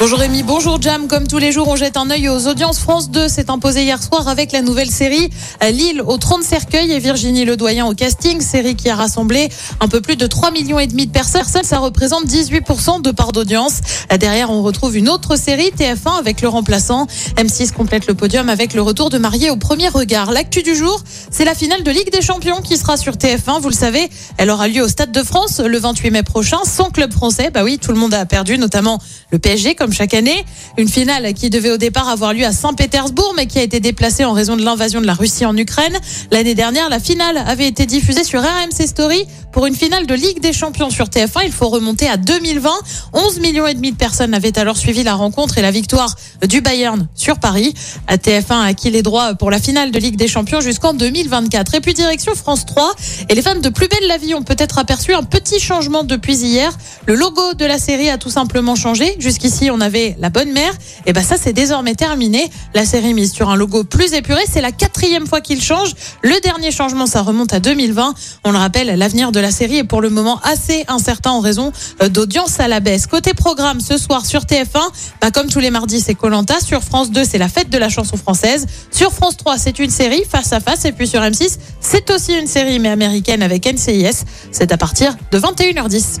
Bonjour Rémi, bonjour Jam. Comme tous les jours, on jette un œil aux audiences. France 2 s'est imposé hier soir avec la nouvelle série Lille au 30 cercueils et Virginie Ledoyen au casting. Série qui a rassemblé un peu plus de 3 millions et demi de personnes. Ça représente 18% de part d'audience. Derrière, on retrouve une autre série TF1 avec le remplaçant. M6 complète le podium avec le retour de Marié au premier regard. L'actu du jour, c'est la finale de Ligue des Champions qui sera sur TF1. Vous le savez, elle aura lieu au Stade de France le 28 mai prochain. Sans club français, bah oui, tout le monde a perdu, notamment le PSG comme chaque année. Une finale qui devait au départ avoir lieu à Saint-Pétersbourg, mais qui a été déplacée en raison de l'invasion de la Russie en Ukraine. L'année dernière, la finale avait été diffusée sur RMC Story pour une finale de Ligue des Champions sur TF1. Il faut remonter à 2020. 11 millions et demi de personnes avaient alors suivi la rencontre et la victoire du Bayern sur Paris. À TF1 a acquis les droits pour la finale de Ligue des Champions jusqu'en 2024. Et puis direction France 3. Et les fans de Plus belle la vie ont peut-être aperçu un petit changement depuis hier. Le logo de la série a tout simplement changé. Jusqu'ici, on avait la bonne mère. Et ben ça, c'est désormais terminé. La série mise sur un logo plus épuré. C'est la quatrième fois qu'il change. Le dernier changement, ça remonte à 2020. On le rappelle, l'avenir de la série est pour le moment assez incertain en raison euh, d'audience à la baisse. Côté programme, ce soir sur TF1, bah comme tous les mardis, c'est Colanta. Sur France 2, c'est la fête de la chanson française. Sur France 3, c'est une série face à face. Et puis sur M6, c'est aussi une série mais américaine avec NCIS. C'est à partir de 21h10.